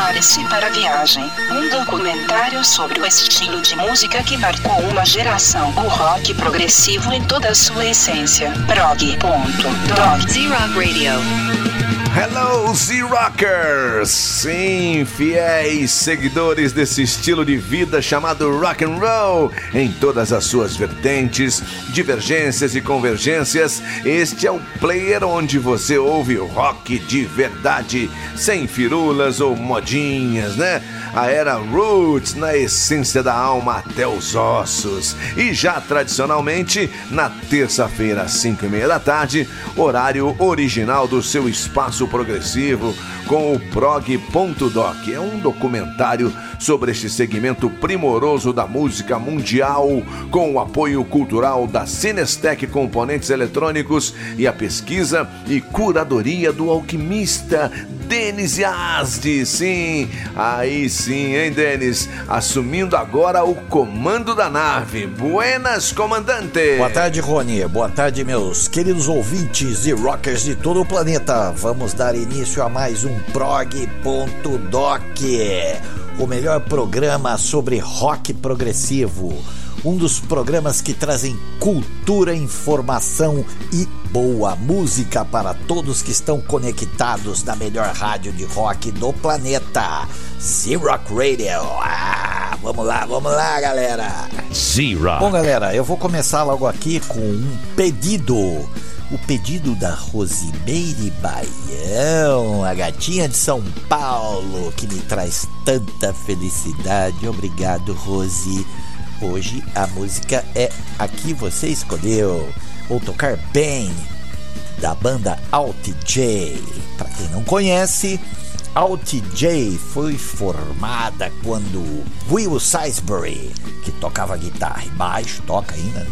Prepare-se para a viagem. Um documentário sobre o estilo de música que marcou uma geração. O rock progressivo em toda a sua essência. Prog.dog. Z-Rock Radio. Hello, Z-Rockers! Sim, fiéis seguidores desse estilo de vida chamado rock and roll, em todas as suas vertentes, divergências e convergências, este é o player onde você ouve rock de verdade, sem firulas ou modinhas, né? A era roots na essência da alma até os ossos. E já tradicionalmente, na terça-feira, às 5 e meia da tarde, horário original do seu espaço progressivo com o prog.doc. É um documentário sobre este segmento primoroso da música mundial, com o apoio cultural da Cinestec Componentes Eletrônicos e a pesquisa e curadoria do alquimista Denis Yazdi. Sim, aí sim, hein, Denis? Assumindo agora o comando da nave. Buenas, comandante! Boa tarde, Rony. Boa tarde, meus queridos ouvintes e rockers de todo o planeta. Vamos dar início a mais um prog.doc, o melhor programa sobre rock progressivo. Um dos programas que trazem cultura, informação e boa música para todos que estão conectados na melhor rádio de rock do planeta, Z-Rock Radio. Ah, vamos lá, vamos lá, galera. Z-Rock. Bom, galera, eu vou começar logo aqui com um pedido o pedido da Rosimeire Baião, a gatinha de São Paulo, que me traz tanta felicidade. Obrigado, Rose. Hoje a música é a que você escolheu. Vou tocar bem da banda Alt J. Para quem não conhece, Alt J foi formada quando Will Salisbury, que tocava guitarra e baixo, toca ainda, né?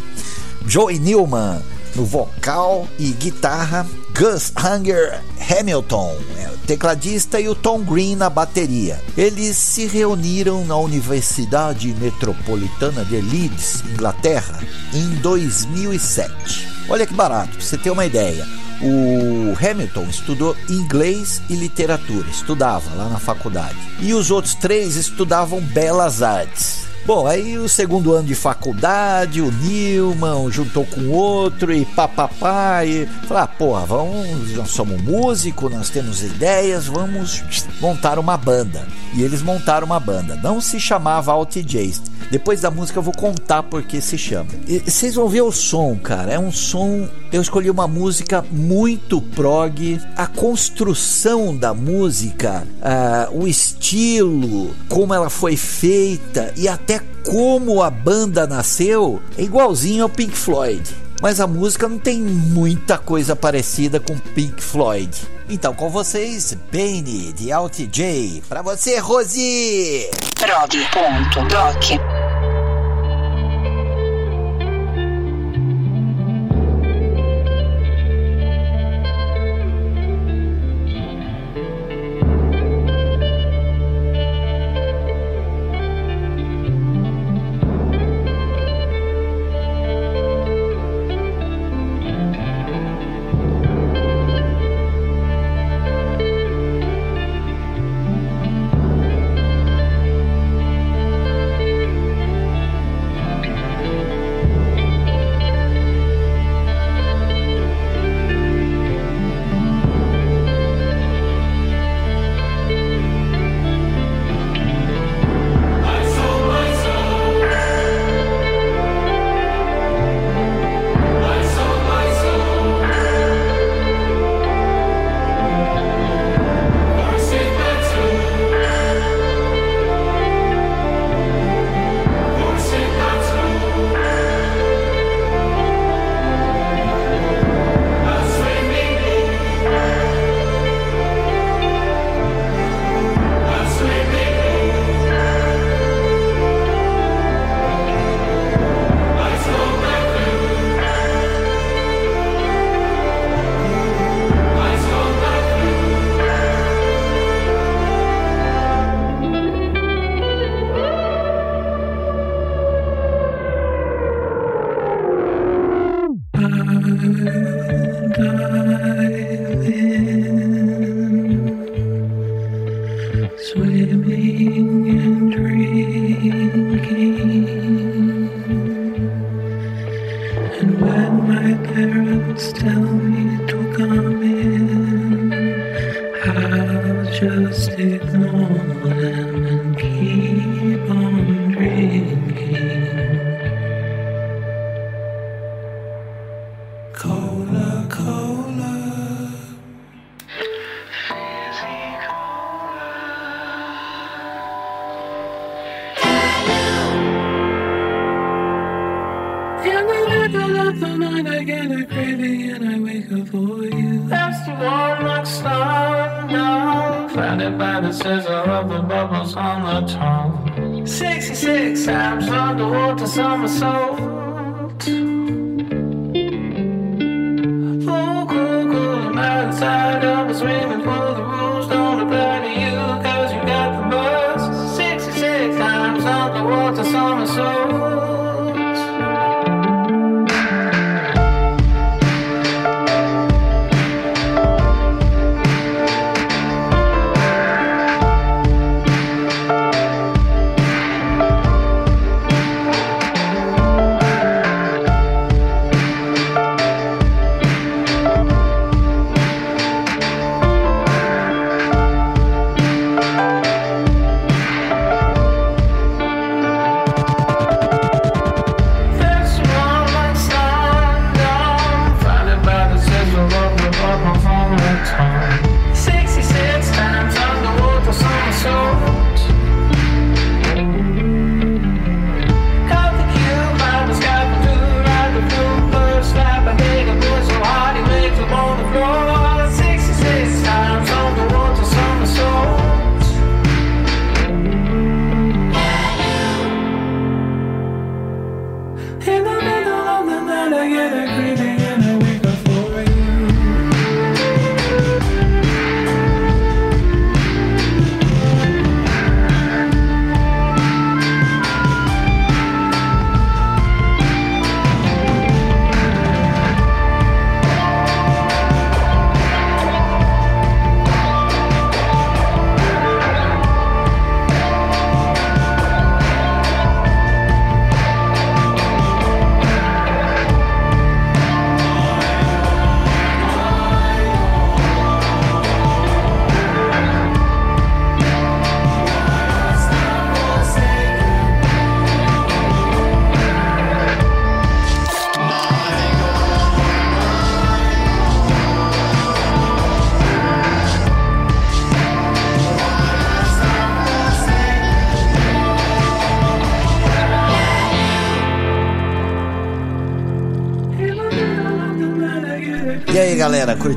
Joey Newman no vocal e guitarra, Gus Hanger Hamilton, é, tecladista, e o Tom Green na bateria. Eles se reuniram na Universidade Metropolitana de Leeds, Inglaterra, em 2007. Olha que barato, pra você ter uma ideia. O Hamilton estudou inglês e literatura, estudava lá na faculdade. E os outros três estudavam belas artes. Bom, aí o segundo ano de faculdade, o Nilman juntou com outro e papapá e falou: ah, porra, vamos, nós somos músicos, nós temos ideias, vamos montar uma banda. E eles montaram uma banda. Não se chamava Alt Jace. Depois da música eu vou contar por que se chama. E vocês vão ver o som, cara. É um som. Eu escolhi uma música muito prog. A construção da música, uh, o estilo, como ela foi feita e até como a banda nasceu é igualzinho ao Pink Floyd. Mas a música não tem muita coisa parecida com Pink Floyd. Então, com vocês, Bane de Alt J. Pra você, Rosie! Prog.doc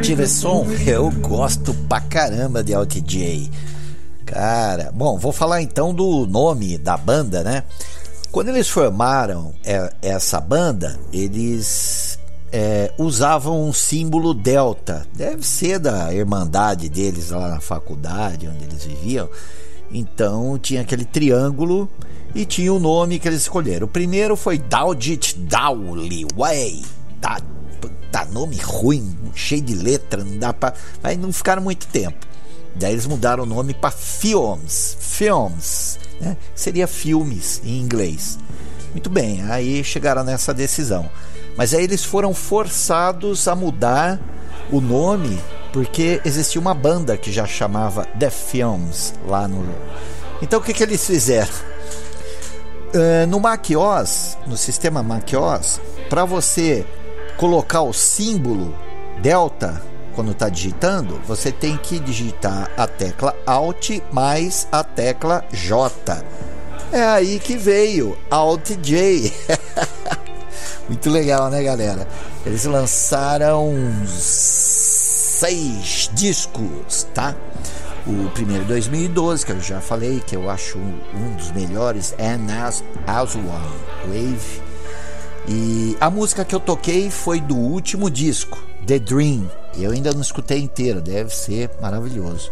esse som? Eu gosto pra caramba de Alt J. Cara, bom, vou falar então do nome da banda, né? Quando eles formaram é, essa banda, eles é, usavam um símbolo delta. Deve ser da irmandade deles lá na faculdade, onde eles viviam. Então tinha aquele triângulo e tinha o nome que eles escolheram. O primeiro foi Dowdit Dowley Way. Tá, tá nome ruim, cheio de letra, não dá para, mas não ficaram muito tempo. Daí eles mudaram o nome para Films, Films, né? Seria filmes em inglês. Muito bem, aí chegaram nessa decisão. Mas aí eles foram forçados a mudar o nome porque existia uma banda que já chamava The Films lá no. Então o que, que eles fizeram? Uh, no Mac OS, no sistema Mac OS, para você colocar o símbolo delta quando está digitando, você tem que digitar a tecla Alt mais a tecla J. É aí que veio Alt J. Muito legal, né, galera? Eles lançaram seis discos, tá? O primeiro 2012, que eu já falei, que eu acho um dos melhores, And As, As One Wave. E a música que eu toquei foi do último disco, The Dream. Eu ainda não escutei inteira, deve ser maravilhoso.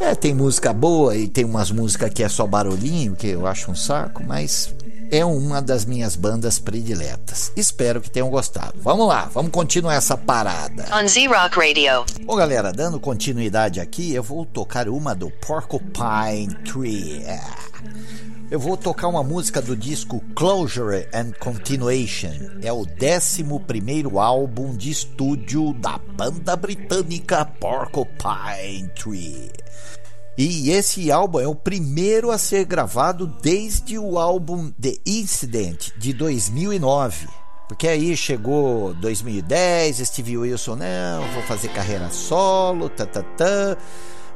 É, tem música boa e tem umas músicas que é só barulhinho, que eu acho um saco, mas é uma das minhas bandas prediletas. Espero que tenham gostado. Vamos lá, vamos continuar essa parada. On Z Rock Radio. Bom, galera, dando continuidade aqui, eu vou tocar uma do Porcupine Tree. É. Eu vou tocar uma música do disco Closure and Continuation. É o 11 álbum de estúdio da banda britânica Porcupine Tree. E esse álbum é o primeiro a ser gravado desde o álbum The Incident de 2009. Porque aí chegou 2010, Steve Wilson, não, vou fazer carreira solo, tá, tá, tá.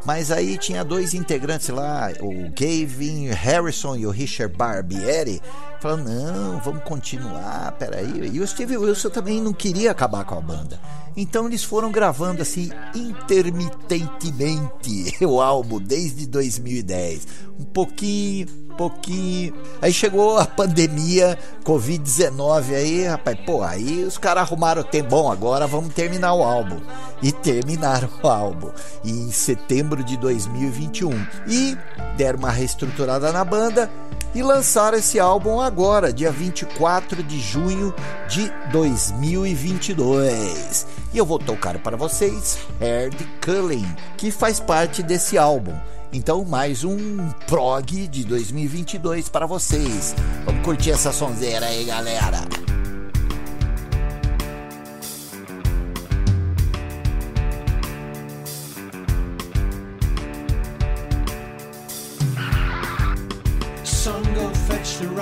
Mas aí tinha dois integrantes lá, o Gavin Harrison e o Richard Barbieri, falando: não, vamos continuar, peraí. E o Steve Wilson também não queria acabar com a banda. Então eles foram gravando assim intermitentemente o álbum desde 2010. Um pouquinho, pouquinho. Aí chegou a pandemia, Covid-19 aí, rapaz, pô, aí os caras arrumaram o tempo. Bom, agora vamos terminar o álbum. E terminaram o álbum em setembro de 2021. E deram uma reestruturada na banda e lançaram esse álbum agora, dia 24 de junho de 2022. E eu vou tocar para vocês Herd Culling, que faz parte desse álbum. Então, mais um prog de 2022 para vocês. Vamos curtir essa sonzeira aí, galera.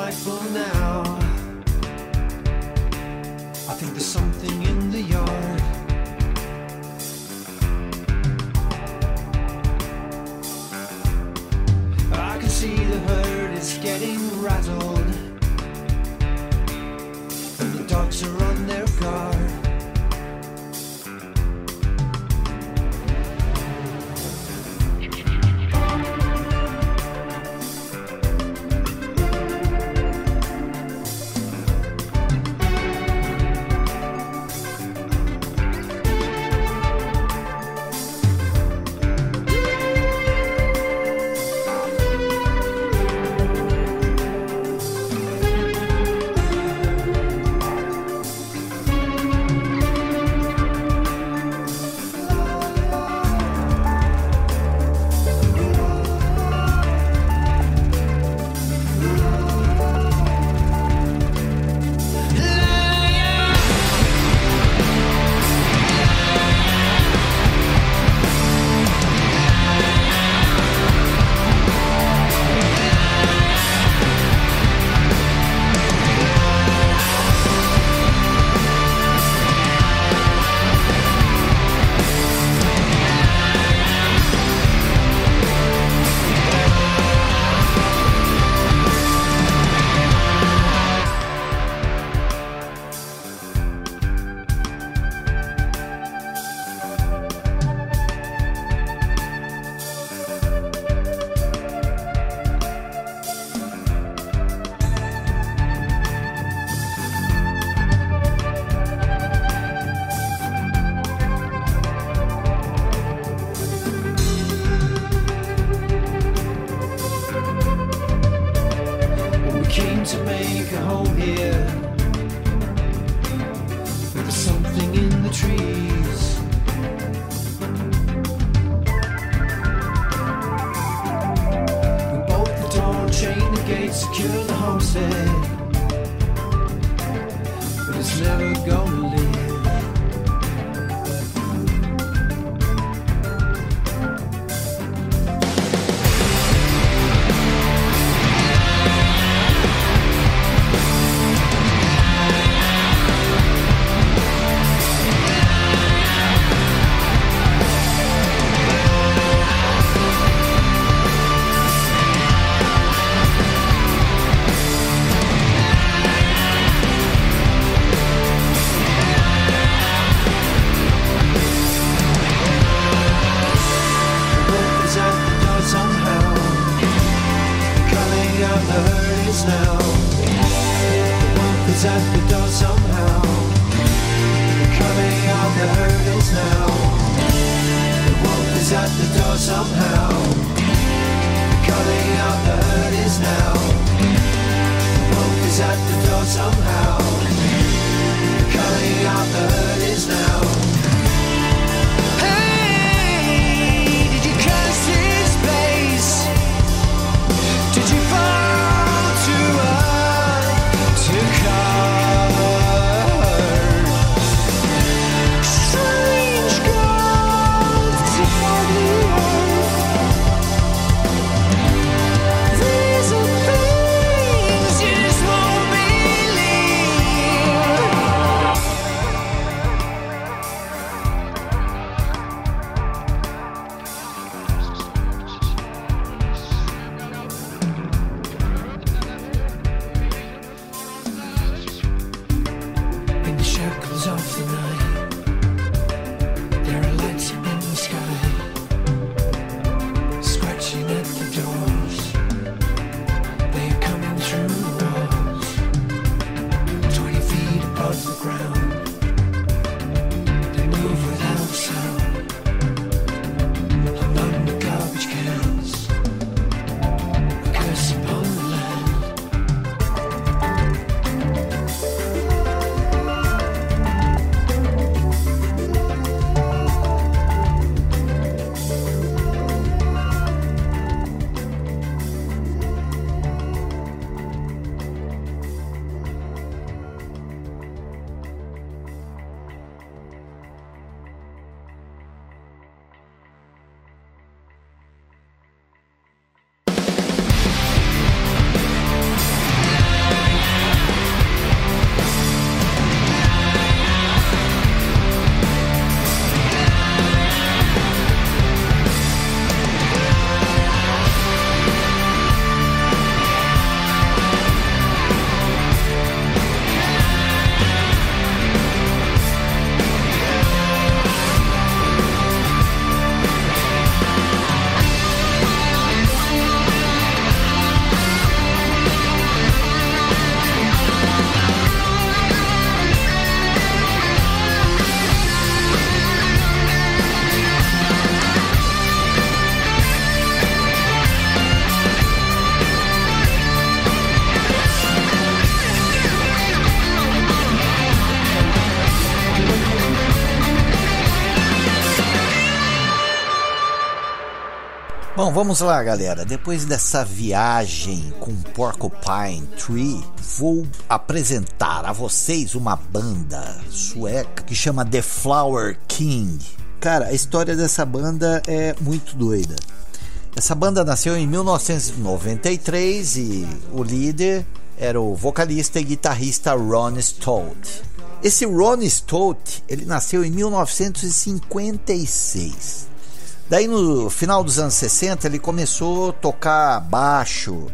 Rifle now. I think there's something it's getting rattled. Vamos lá, galera. Depois dessa viagem com Porcupine Tree, vou apresentar a vocês uma banda sueca que chama The Flower King. Cara, a história dessa banda é muito doida. Essa banda nasceu em 1993 e o líder era o vocalista e guitarrista Ron Stott. Esse Ron Stott, ele nasceu em 1956. Daí no final dos anos 60 ele começou a tocar baixo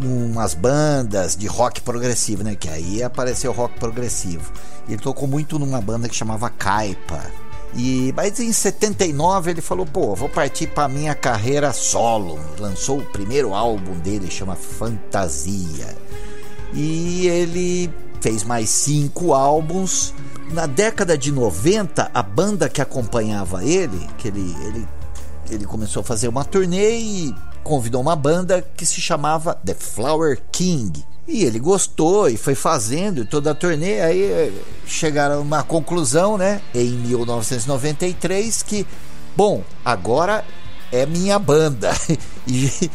umas bandas de rock progressivo, né? Que aí apareceu rock progressivo. Ele tocou muito numa banda que chamava Caipa. E mas em 79 ele falou: "Pô, vou partir para minha carreira solo". Lançou o primeiro álbum dele, chama Fantasia. E ele fez mais cinco álbuns. Na década de 90, a banda que acompanhava ele, que ele, ele ele começou a fazer uma turnê e convidou uma banda que se chamava The Flower King. E ele gostou e foi fazendo toda a turnê. Aí eh, chegaram a uma conclusão, né, em 1993, que, bom, agora é minha banda. E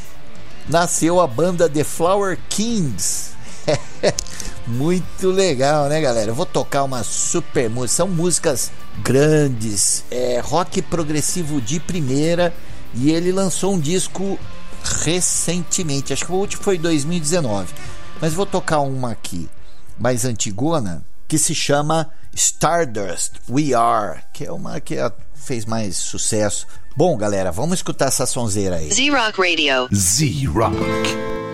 nasceu a banda The Flower Kings. Muito legal, né, galera? Eu vou tocar uma super música. São músicas grandes, é rock progressivo de primeira. E ele lançou um disco recentemente. Acho que o último foi em 2019. Mas vou tocar uma aqui, mais antigona, que se chama Stardust We Are, que é uma que fez mais sucesso. Bom, galera, vamos escutar essa sonzeira aí. Z-Rock Radio. Z-Rock.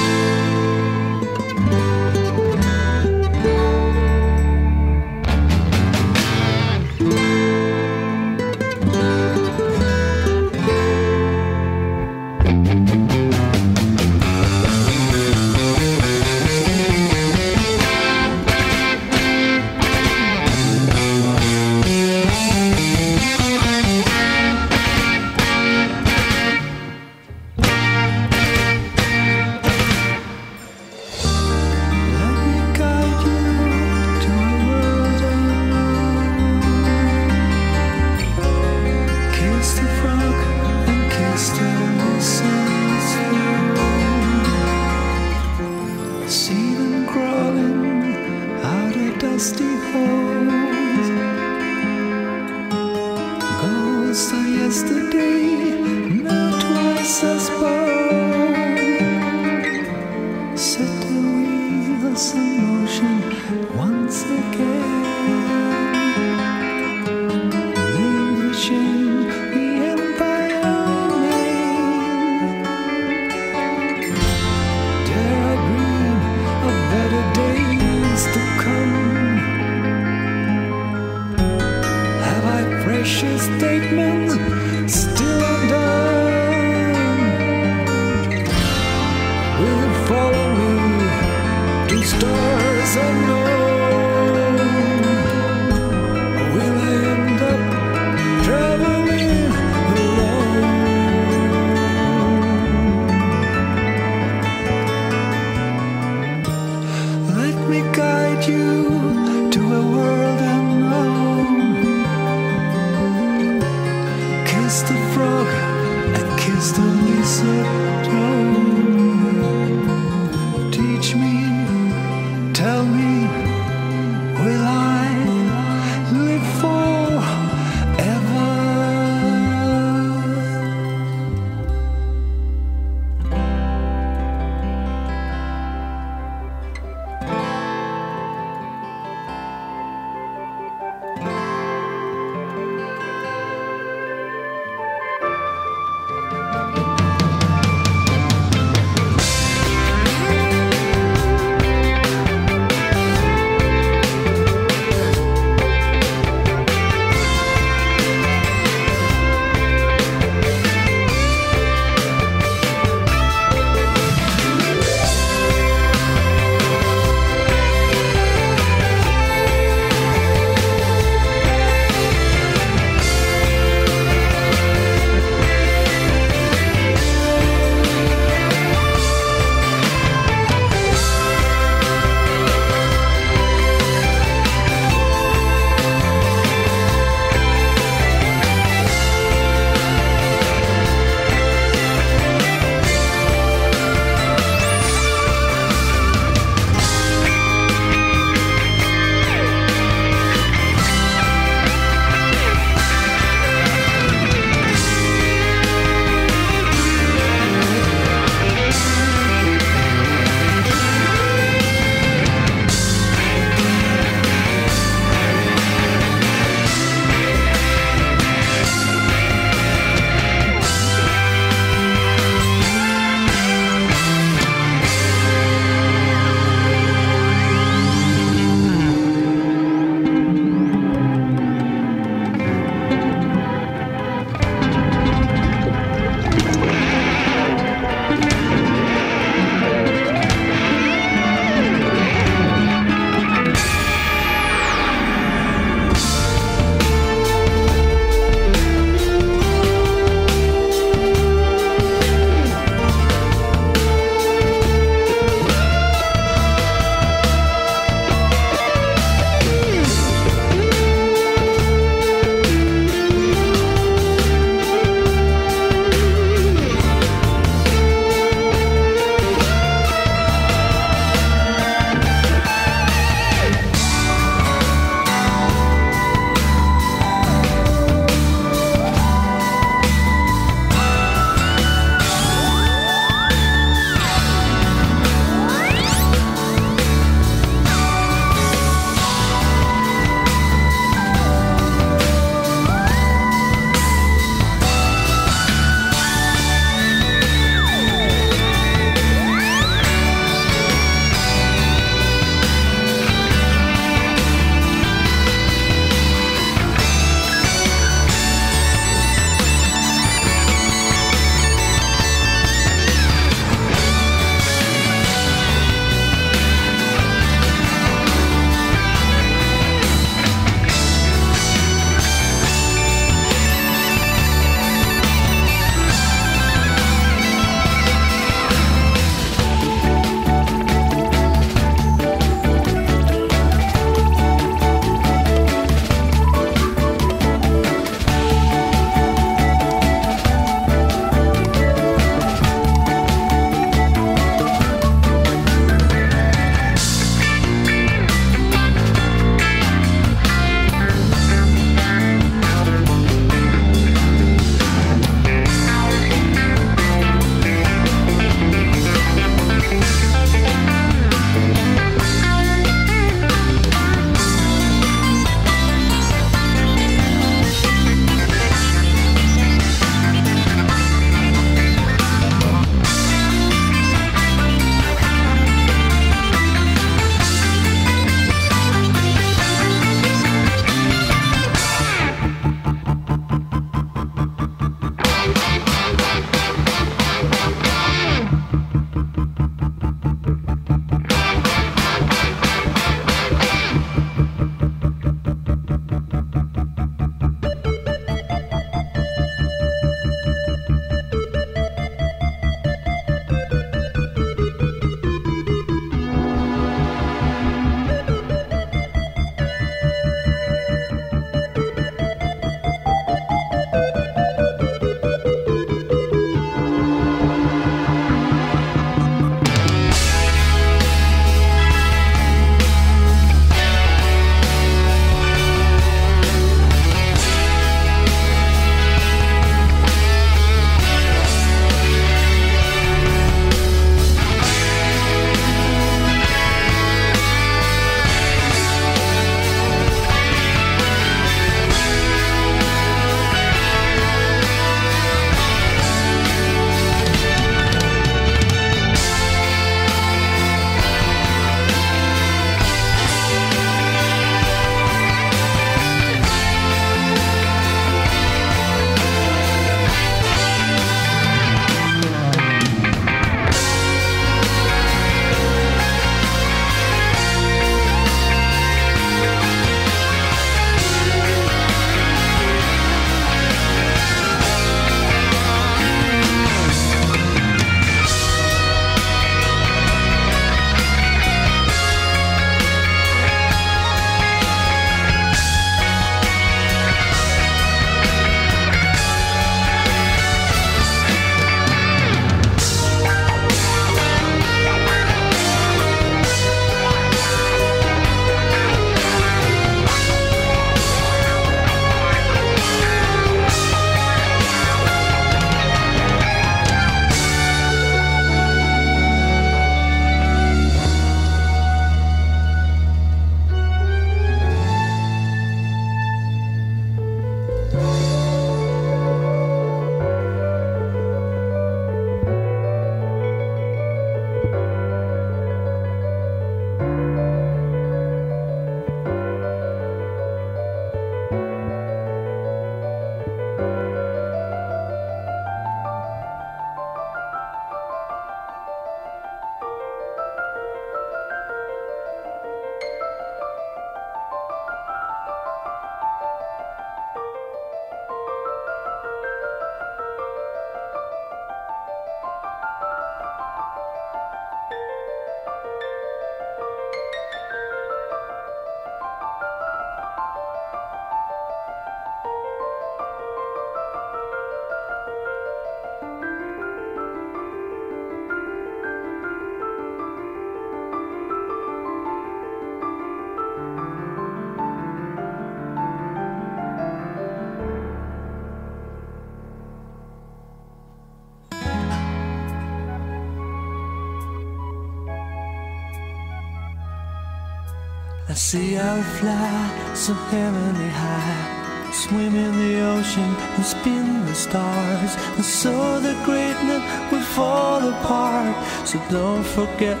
I see our fly so heavenly high, swim in the ocean and spin the stars, and so the greatness will fall apart. So don't forget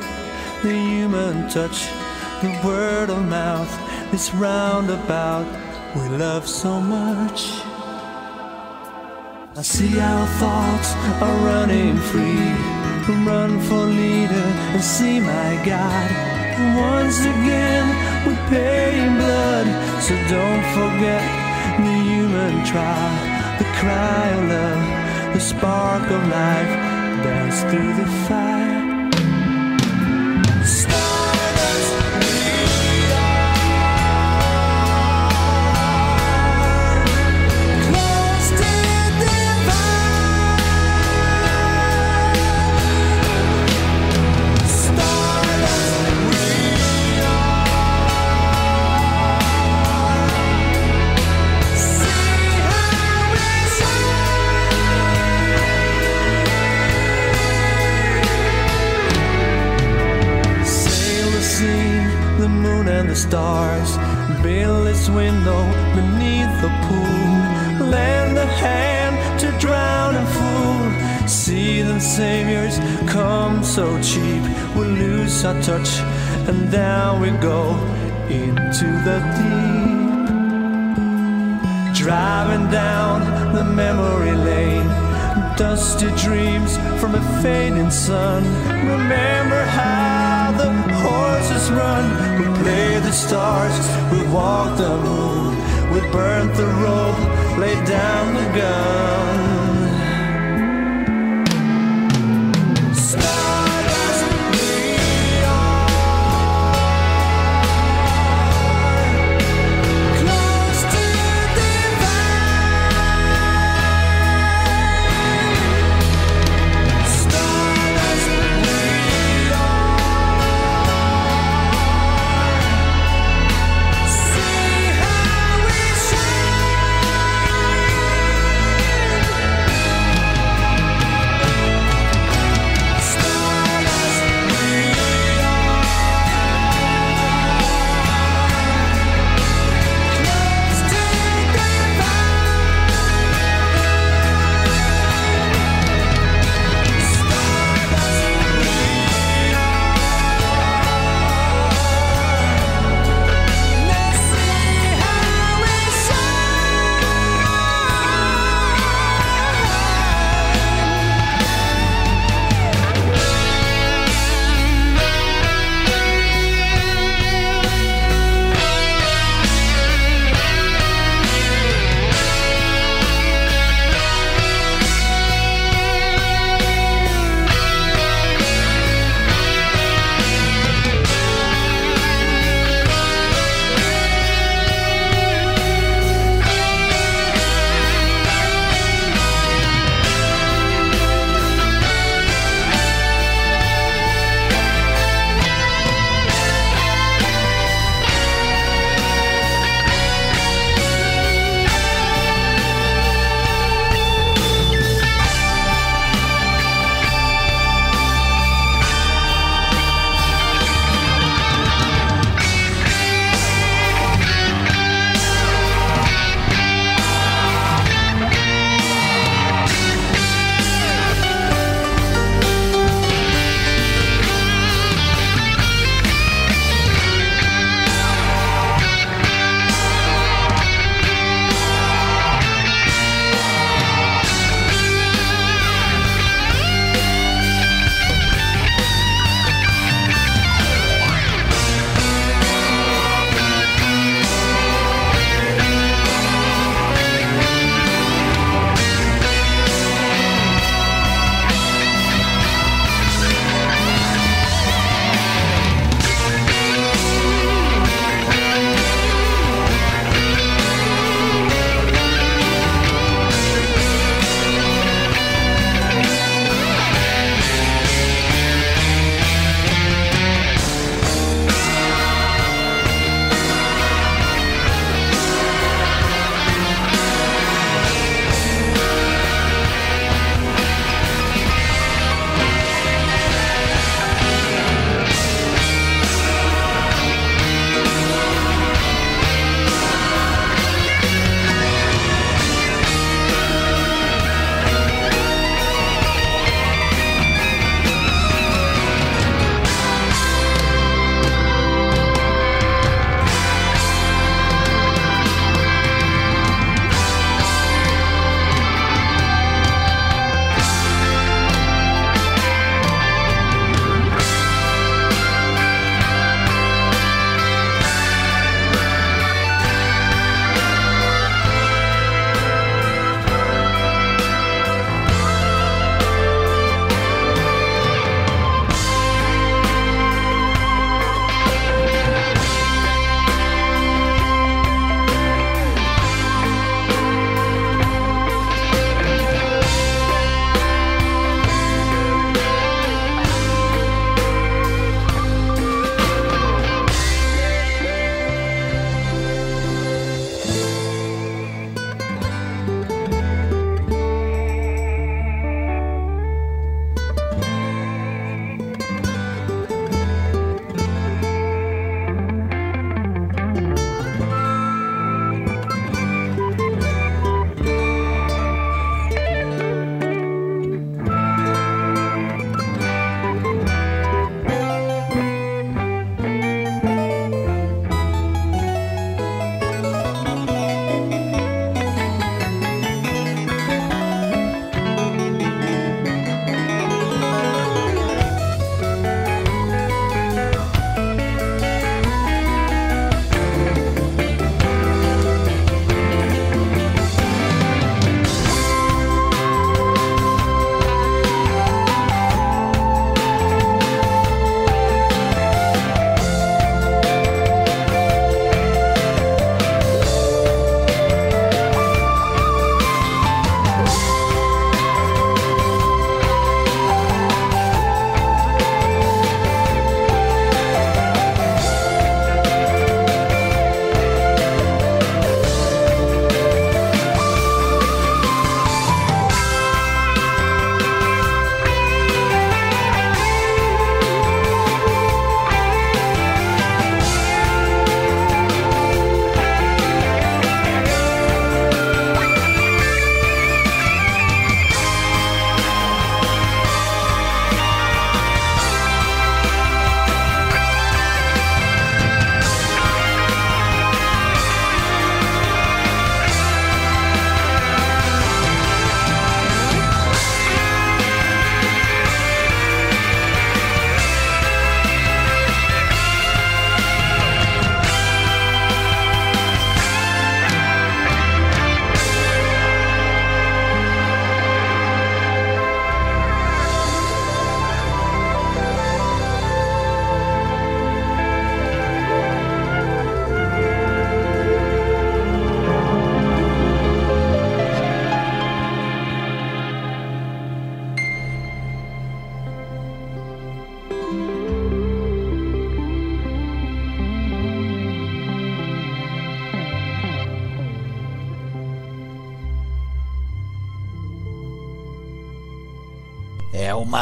the human touch, the word of mouth, this roundabout we love so much. I see our thoughts are running free. Run for leader and see my God. Once again, we pay in blood. So don't forget the human trial, the cry of love, the spark of life dance through the fire. Stars. This window beneath the pool. Lend a hand to drown and fool. See them saviors come so cheap. We lose our touch and down we go into the deep. Driving down the memory lane. Dusty dreams from a fading sun. Remember how the horses run. We play the stars, we walk the moon. We burnt the rope, laid down the gun.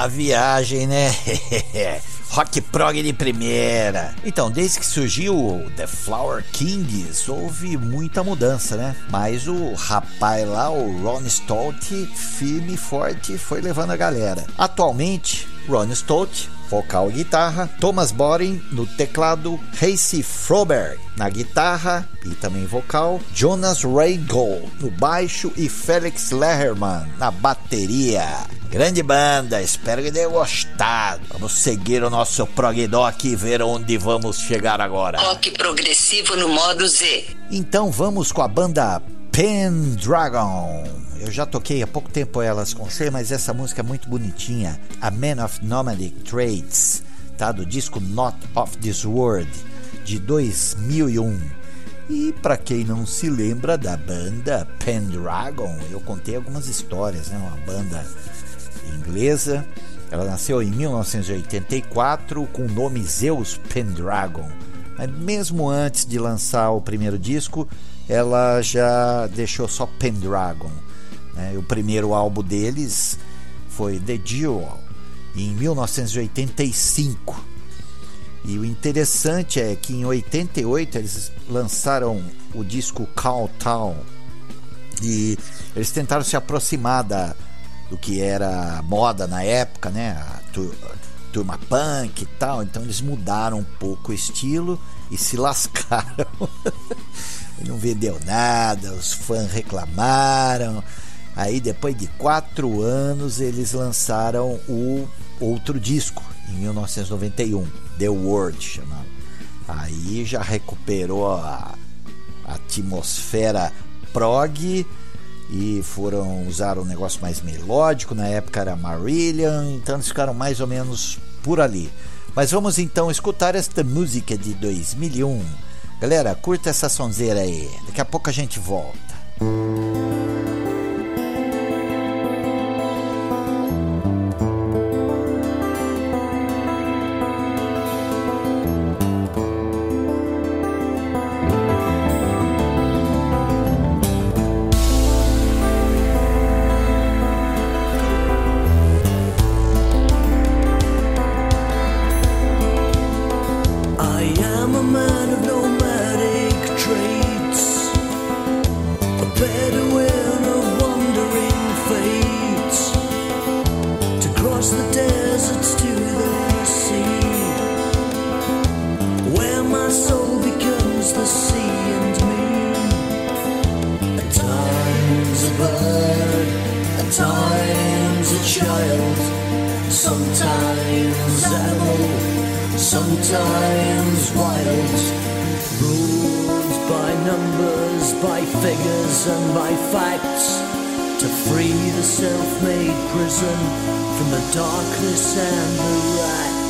Uma viagem, né? Rock prog de primeira. Então, desde que surgiu o The Flower Kings, houve muita mudança, né? Mas o rapaz lá, o Ron Stott, firme e forte, foi levando a galera. Atualmente, Ron Stott vocal e guitarra, Thomas Boring no teclado, Racy Froberg na guitarra e também vocal, Jonas Reingold no baixo e Felix Leherman na bateria. Grande banda, espero que tenha gostado. Vamos seguir o nosso progdoc e ver onde vamos chegar agora. Rock progressivo no modo Z. Então vamos com a banda Pendragon. Eu já toquei há pouco tempo elas com você, mas essa música é muito bonitinha. A Man of Nomadic Traits, tá? Do disco Not of This World, de 2001. E para quem não se lembra da banda Pendragon, eu contei algumas histórias, né? Uma banda inglesa. Ela nasceu em 1984 com o nome Zeus Pendragon. Mas mesmo antes de lançar o primeiro disco, ela já deixou só Pendragon. Né? O primeiro álbum deles foi The Jewel, em 1985. E o interessante é que em 88 eles lançaram o disco Call Town e eles tentaram se aproximar da, do que era moda na época, né? A, tur, a turma punk e tal. Então eles mudaram um pouco o estilo e se lascaram. não vendeu nada, os fãs reclamaram. Aí depois de quatro anos eles lançaram o outro disco em 1991, The World chamado. Aí já recuperou a atmosfera prog e foram usar um negócio mais melódico. Na época era Marillion, então eles ficaram mais ou menos por ali. Mas vamos então escutar esta música de 2001 Galera, curta essa sonzeira aí. Daqui a pouco a gente volta. Cause I'm the right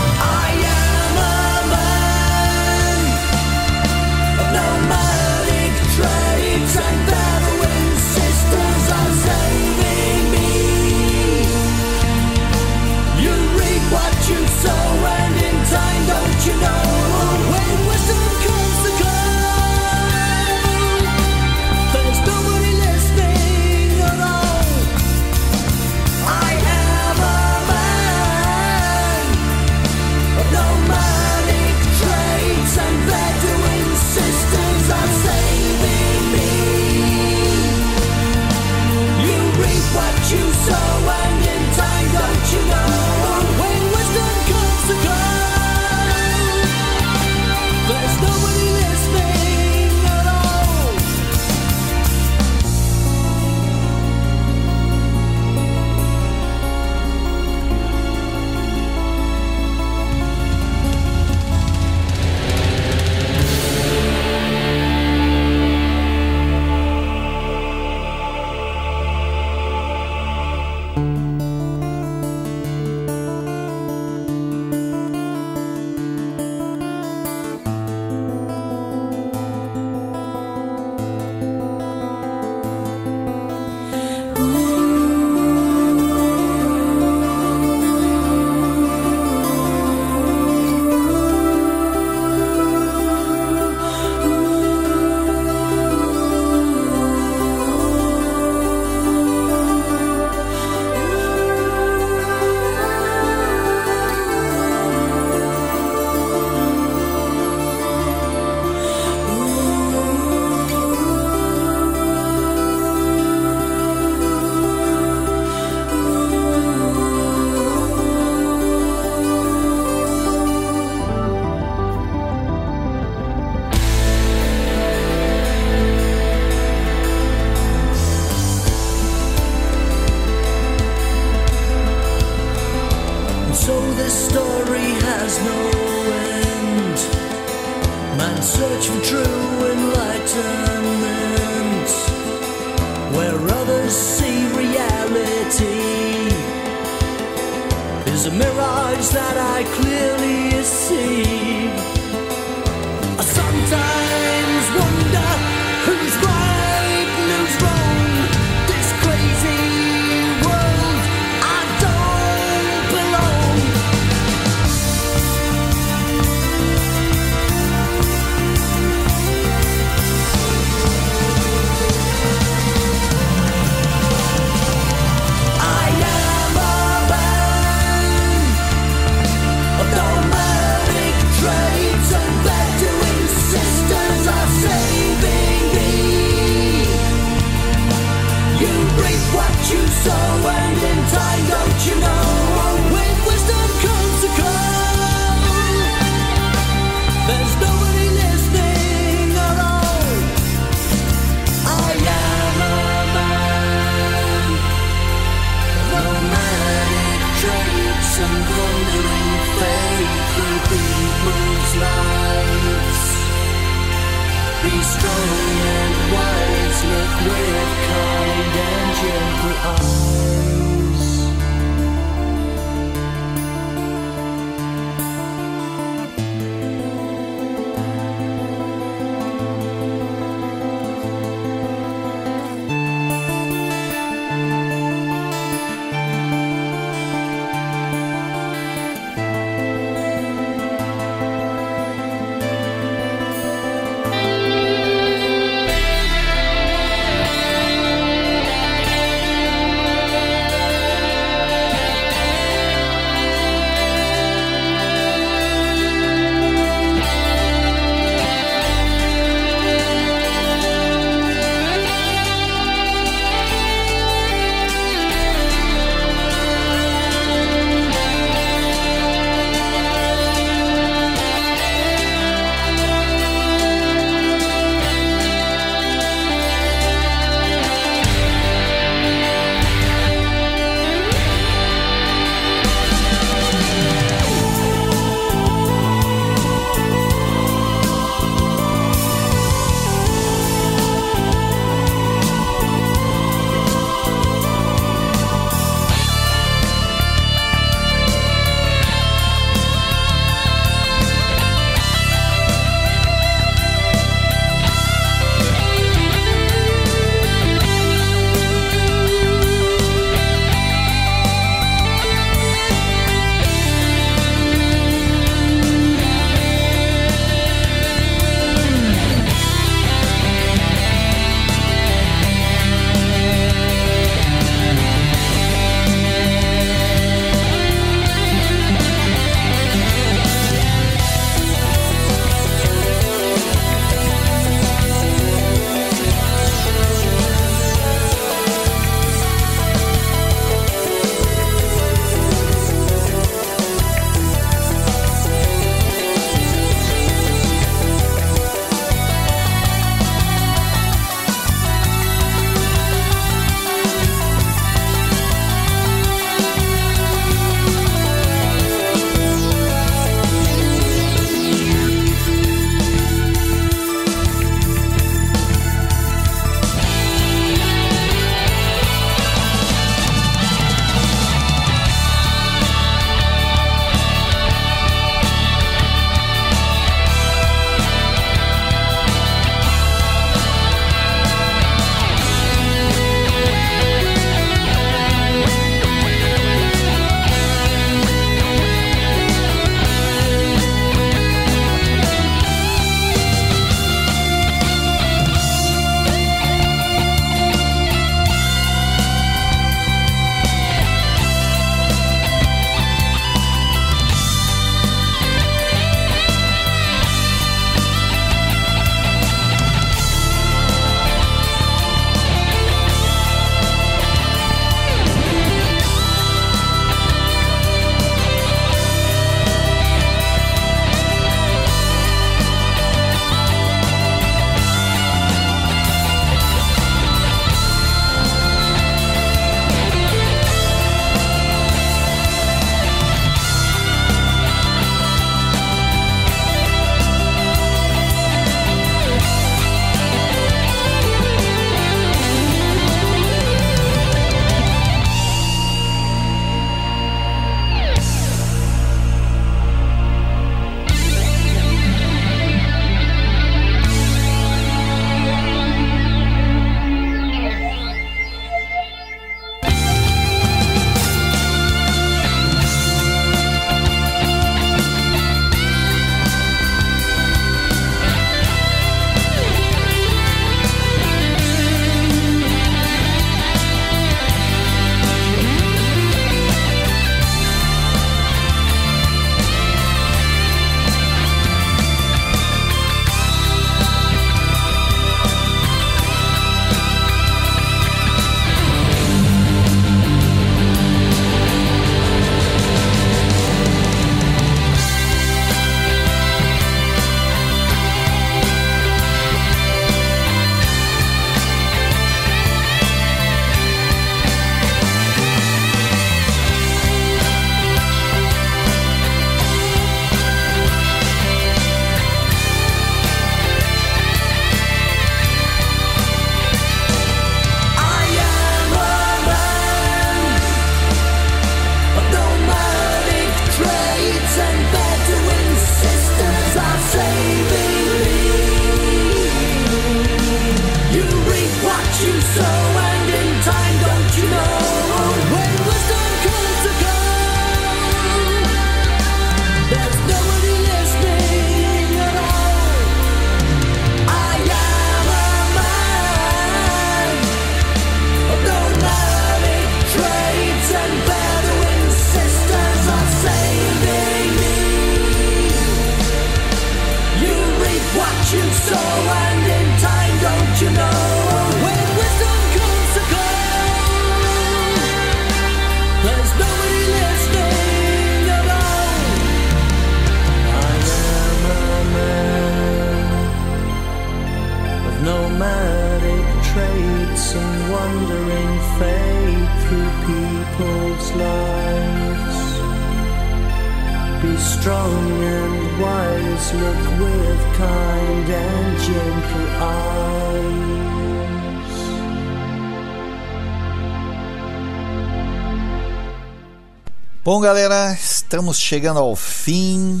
estamos chegando ao fim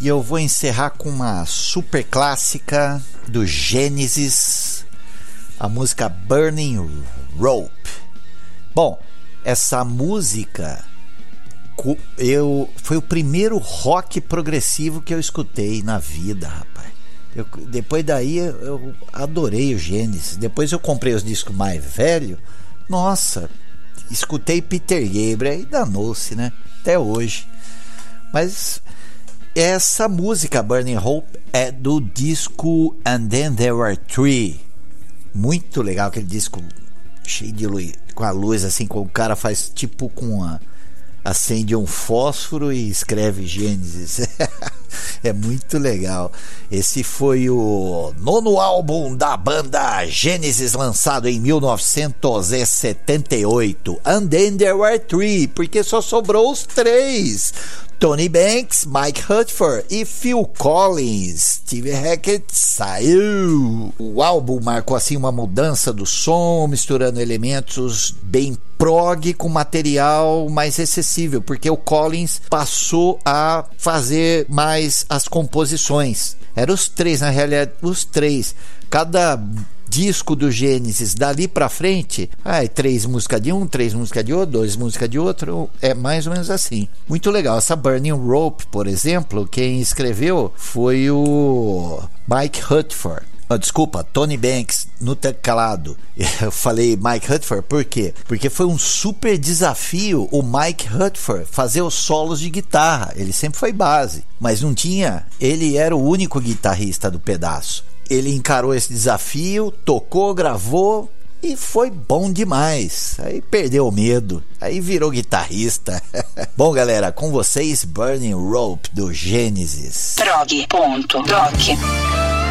e eu vou encerrar com uma super clássica do Gênesis, a música Burning Rope. Bom, essa música eu foi o primeiro rock progressivo que eu escutei na vida, rapaz. Eu, depois daí eu adorei o Gênesis. Depois eu comprei os discos mais velhos. Nossa, escutei Peter Gabriel e danou-se, né? Até hoje. Mas essa música, Burning Hope, é do disco And Then There Were Three. Muito legal aquele disco cheio de luz, com a luz assim, com o cara faz tipo com a acende um fósforo e escreve Gênesis. é muito legal. Esse foi o nono álbum da banda Gênesis, lançado em 1978. And then there were three, porque só sobrou os três. Tony Banks, Mike Hutford e Phil Collins. Steve Hackett saiu. O álbum marcou assim uma mudança do som, misturando elementos bem prog com material mais acessível, porque o Collins passou a fazer mais as composições. Eram os três, na realidade, os três. Cada disco do Gênesis dali para frente, ai, três músicas de um, três músicas de outro, dois músicas de outro, é mais ou menos assim. Muito legal. Essa Burning Rope, por exemplo, quem escreveu foi o Mike Hutford. Oh, desculpa, Tony Banks no teclado. Eu falei Mike Hutford por quê? Porque foi um super desafio o Mike Hutford fazer os solos de guitarra. Ele sempre foi base, mas não tinha. Ele era o único guitarrista do pedaço ele encarou esse desafio, tocou, gravou e foi bom demais. Aí perdeu o medo, aí virou guitarrista. bom, galera, com vocês Burning Rope do Gênesis. Prog.doc the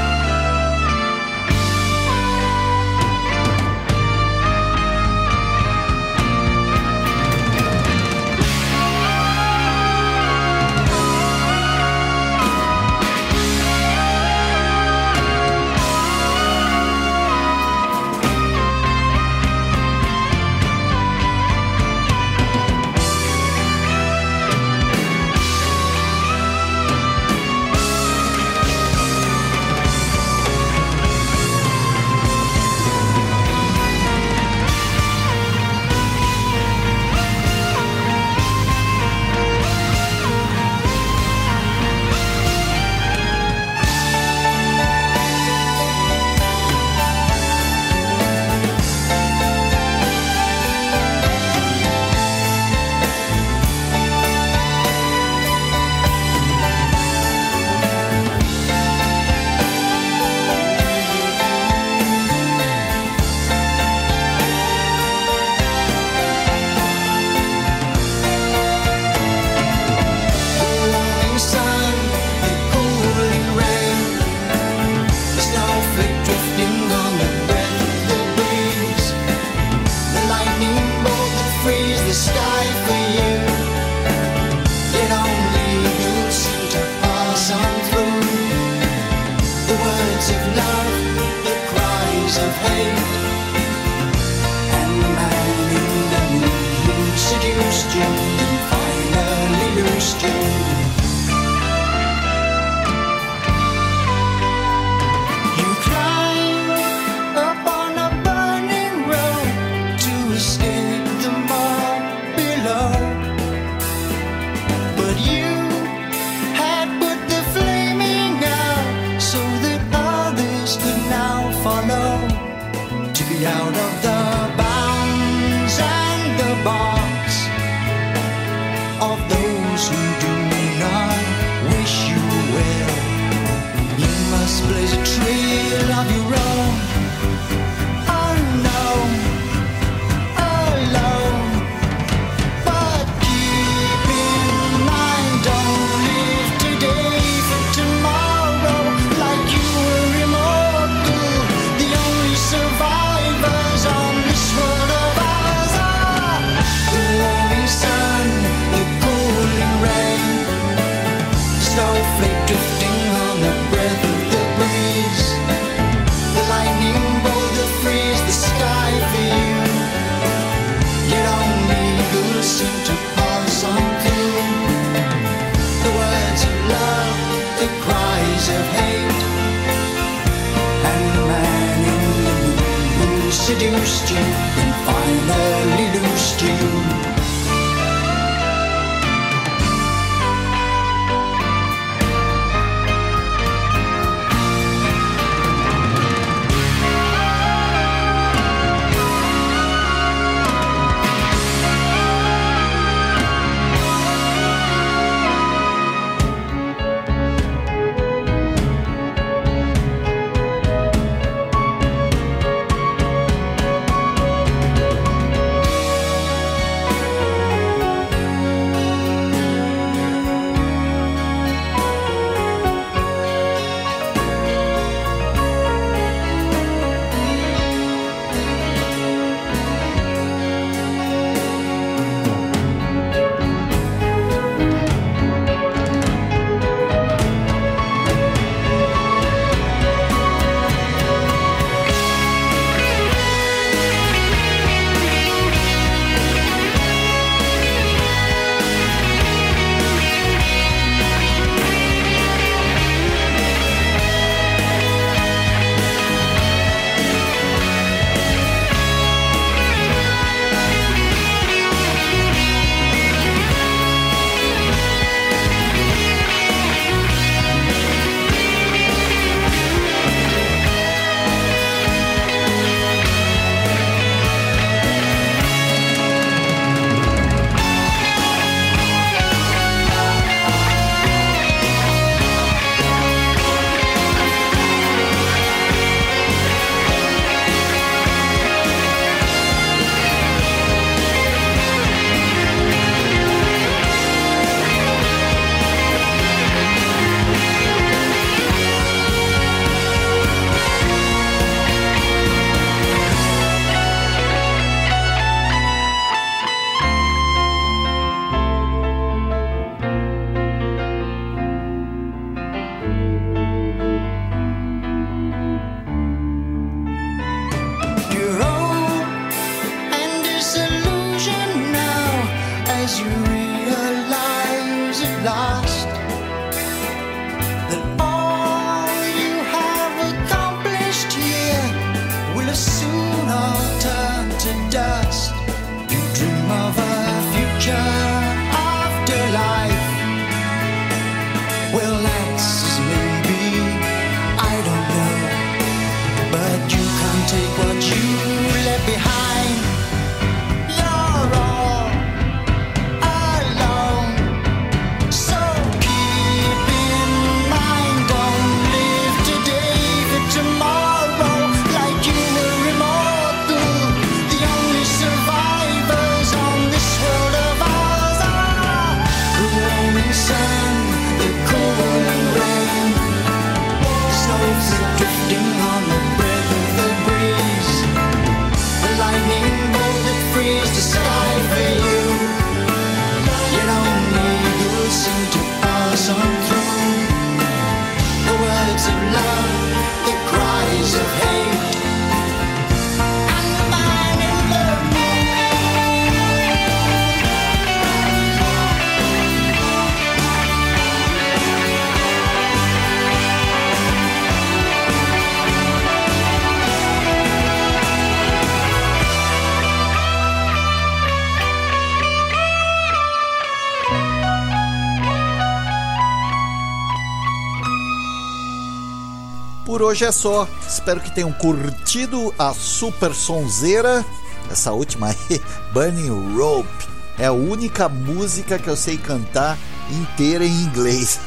Por hoje é só. Espero que tenham curtido a super sonzeira. Essa última aí, Burning Rope. É a única música que eu sei cantar inteira em inglês.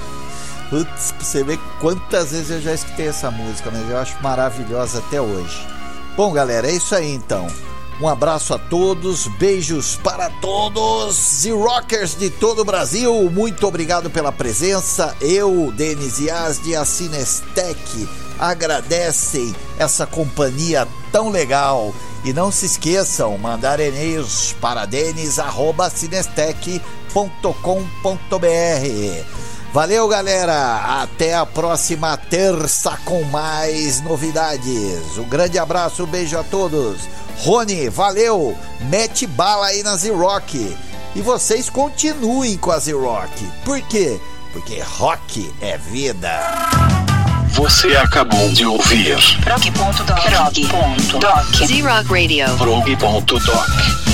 Putz, pra você ver quantas vezes eu já escutei essa música, mas eu acho maravilhosa até hoje. Bom, galera, é isso aí então. Um abraço a todos, beijos para todos e rockers de todo o Brasil. Muito obrigado pela presença. Eu, Denis Yazdi e a Cinestec agradecem essa companhia tão legal. E não se esqueçam, mandar e-mails para denis@cinestec.com.br. Valeu, galera! Até a próxima terça com mais novidades. Um grande abraço, um beijo a todos. Rony, valeu! Mete bala aí na Z-Rock. E vocês continuem com a Z-Rock. Por quê? porque rock é vida. Você acabou de ouvir Prog.doc. Prog.doc. Z-Rock Radio. prog.doc.